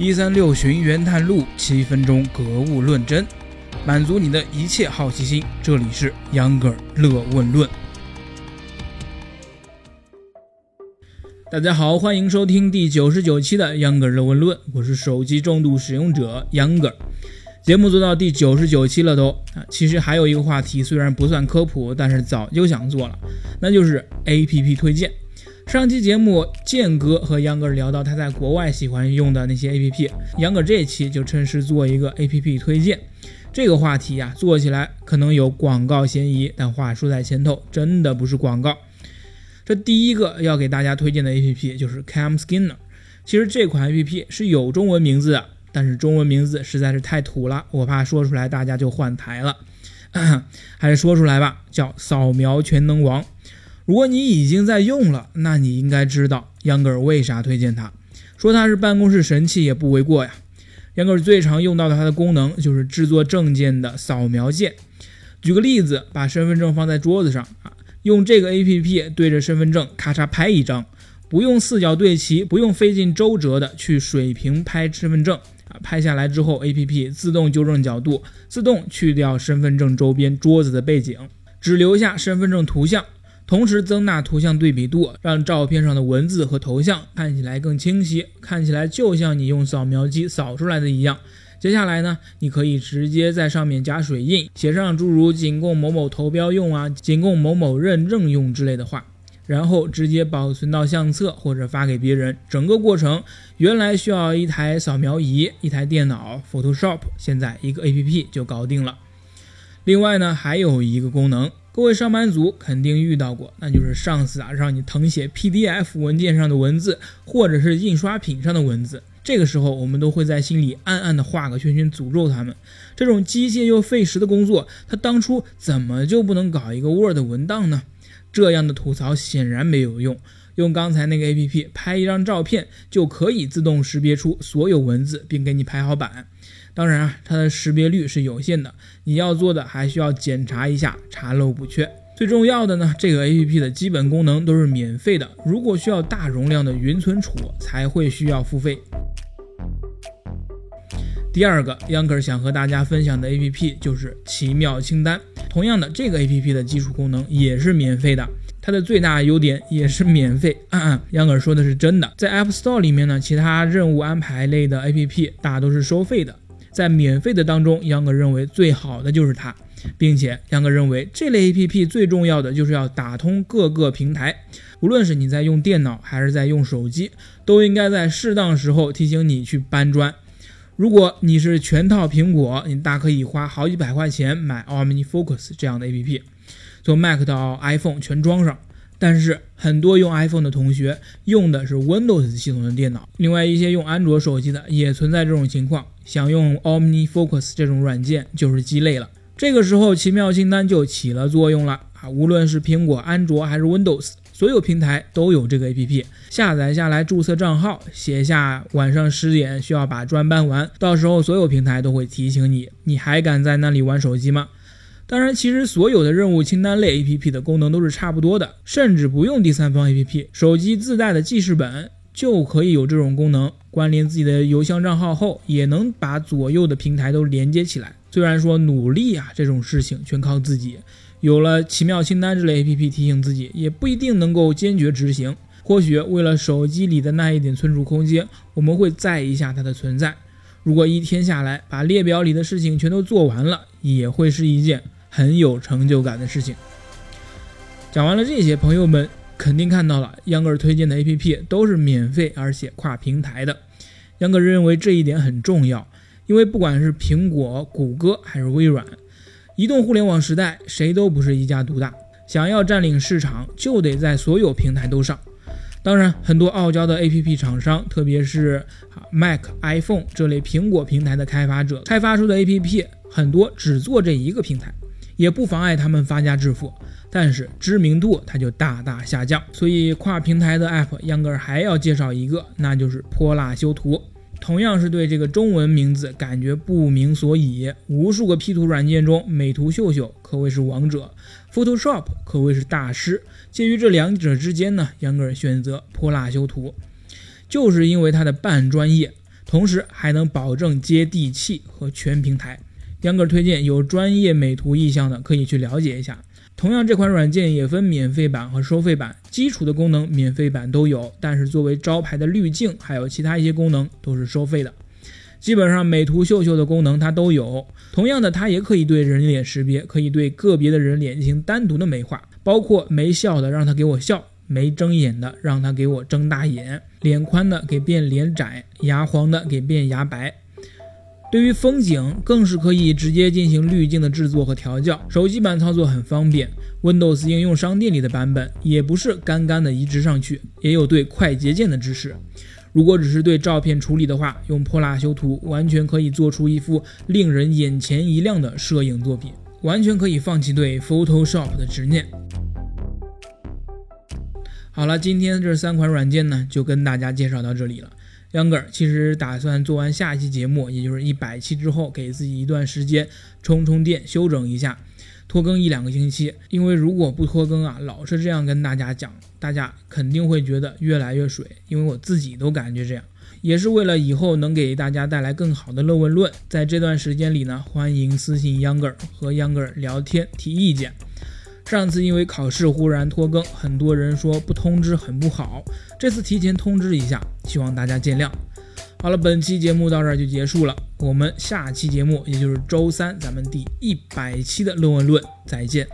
一三六寻源探路，七分钟格物论真，满足你的一切好奇心。这里是秧歌儿乐问论。大家好，欢迎收听第九十九期的秧歌儿乐问论，我是手机重度使用者秧歌儿。节目做到第九十九期了都啊，其实还有一个话题，虽然不算科普，但是早就想做了，那就是 A P P 推荐。上期节目，建哥和杨哥聊到他在国外喜欢用的那些 A P P，杨哥这期就趁势做一个 A P P 推荐。这个话题呀，做起来可能有广告嫌疑，但话说在前头，真的不是广告。这第一个要给大家推荐的 A P P 就是 Cam Skinner。其实这款 A P P 是有中文名字的，但是中文名字实在是太土了，我怕说出来大家就换台了，还是说出来吧，叫扫描全能王。如果你已经在用了，那你应该知道秧歌儿为啥推荐它。说它是办公室神器也不为过呀。秧歌儿最常用到的它的功能就是制作证件的扫描件。举个例子，把身份证放在桌子上啊，用这个 APP 对着身份证咔嚓拍一张，不用四角对齐，不用费尽周折的去水平拍身份证啊，拍下来之后，APP 自动纠正角度，自动去掉身份证周边桌子的背景，只留下身份证图像。同时增大图像对比度，让照片上的文字和头像看起来更清晰，看起来就像你用扫描机扫出来的一样。接下来呢，你可以直接在上面加水印，写上诸如“仅供某某投标用”啊，“仅供某某认证用”之类的话，然后直接保存到相册或者发给别人。整个过程原来需要一台扫描仪、一台电脑、Photoshop，现在一个 APP 就搞定了。另外呢，还有一个功能。各位上班族肯定遇到过，那就是上司啊让你誊写 PDF 文件上的文字，或者是印刷品上的文字。这个时候，我们都会在心里暗暗的画个圈圈，诅咒他们。这种机械又费时的工作，他当初怎么就不能搞一个 Word 文档呢？这样的吐槽显然没有用。用刚才那个 APP 拍一张照片，就可以自动识别出所有文字，并给你排好版。当然啊，它的识别率是有限的，你要做的还需要检查一下，查漏补缺。最重要的呢，这个 APP 的基本功能都是免费的，如果需要大容量的云存储，才会需要付费。第二个，Yanger 想和大家分享的 APP 就是奇妙清单。同样的，这个 APP 的基础功能也是免费的，它的最大优点也是免费。嗯，杨哥说的是真的，在 App Store 里面呢，其他任务安排类的 APP 大都是收费的。在免费的当中，杨哥认为最好的就是它，并且杨哥认为这类 APP 最重要的就是要打通各个平台，无论是你在用电脑还是在用手机，都应该在适当时候提醒你去搬砖。如果你是全套苹果，你大可以花好几百块钱买 OmniFocus 这样的 APP，从 Mac 到 iPhone 全装上。但是很多用 iPhone 的同学用的是 Windows 系统的电脑，另外一些用安卓手机的也存在这种情况，想用 OmniFocus 这种软件就是鸡肋了。这个时候奇妙清单就起了作用了啊！无论是苹果、安卓还是 Windows，所有平台都有这个 APP，下载下来注册账号，写下晚上十点需要把砖搬完，到时候所有平台都会提醒你，你还敢在那里玩手机吗？当然，其实所有的任务清单类 APP 的功能都是差不多的，甚至不用第三方 APP，手机自带的记事本就可以有这种功能。关联自己的邮箱账号后，也能把左右的平台都连接起来。虽然说努力啊这种事情全靠自己，有了奇妙清单这类 APP 提醒自己，也不一定能够坚决执行。或许为了手机里的那一点存储空间，我们会在意一下它的存在。如果一天下来把列表里的事情全都做完了，也会是一件。很有成就感的事情。讲完了这些，朋友们肯定看到了，秧歌推荐的 APP 都是免费而且跨平台的。秧歌认为这一点很重要，因为不管是苹果、谷歌还是微软，移动互联网时代谁都不是一家独大，想要占领市场就得在所有平台都上。当然，很多傲娇的 APP 厂商，特别是 Mac、iPhone 这类苹果平台的开发者，开发出的 APP 很多只做这一个平台。也不妨碍他们发家致富，但是知名度它就大大下降。所以跨平台的 App，秧歌还要介绍一个，那就是泼辣修图。同样是对这个中文名字感觉不明所以，无数个 P 图软件中，美图秀秀可谓是王者，Photoshop 可谓是大师。介于这两者之间呢，秧歌选择泼辣修图，就是因为它的半专业。同时还能保证接地气和全平台。秧歌推荐有专业美图意向的可以去了解一下。同样，这款软件也分免费版和收费版，基础的功能免费版都有，但是作为招牌的滤镜还有其他一些功能都是收费的。基本上美图秀秀的功能它都有。同样的，它也可以对人脸识别，可以对个别的人脸进行单独的美化，包括没笑的让它给我笑，没睁眼的让它给我睁大眼，脸宽的给变脸窄，牙黄的给变牙白。对于风景，更是可以直接进行滤镜的制作和调教，手机版操作很方便。Windows 应用商店里的版本也不是干干的移植上去，也有对快捷键的支持。如果只是对照片处理的话，用泼辣修图完全可以做出一幅令人眼前一亮的摄影作品，完全可以放弃对 Photoshop 的执念。好了，今天这三款软件呢，就跟大家介绍到这里了。秧歌儿其实打算做完下一期节目，也就是一百期之后，给自己一段时间充充电、休整一下，拖更一两个星期。因为如果不拖更啊，老是这样跟大家讲，大家肯定会觉得越来越水。因为我自己都感觉这样，也是为了以后能给大家带来更好的乐问论。在这段时间里呢，欢迎私信秧歌儿和秧歌儿聊天提意见。上次因为考试忽然拖更，很多人说不通知很不好，这次提前通知一下，希望大家见谅。好了，本期节目到这儿就结束了，我们下期节目也就是周三，咱们第一百期的论文论再见。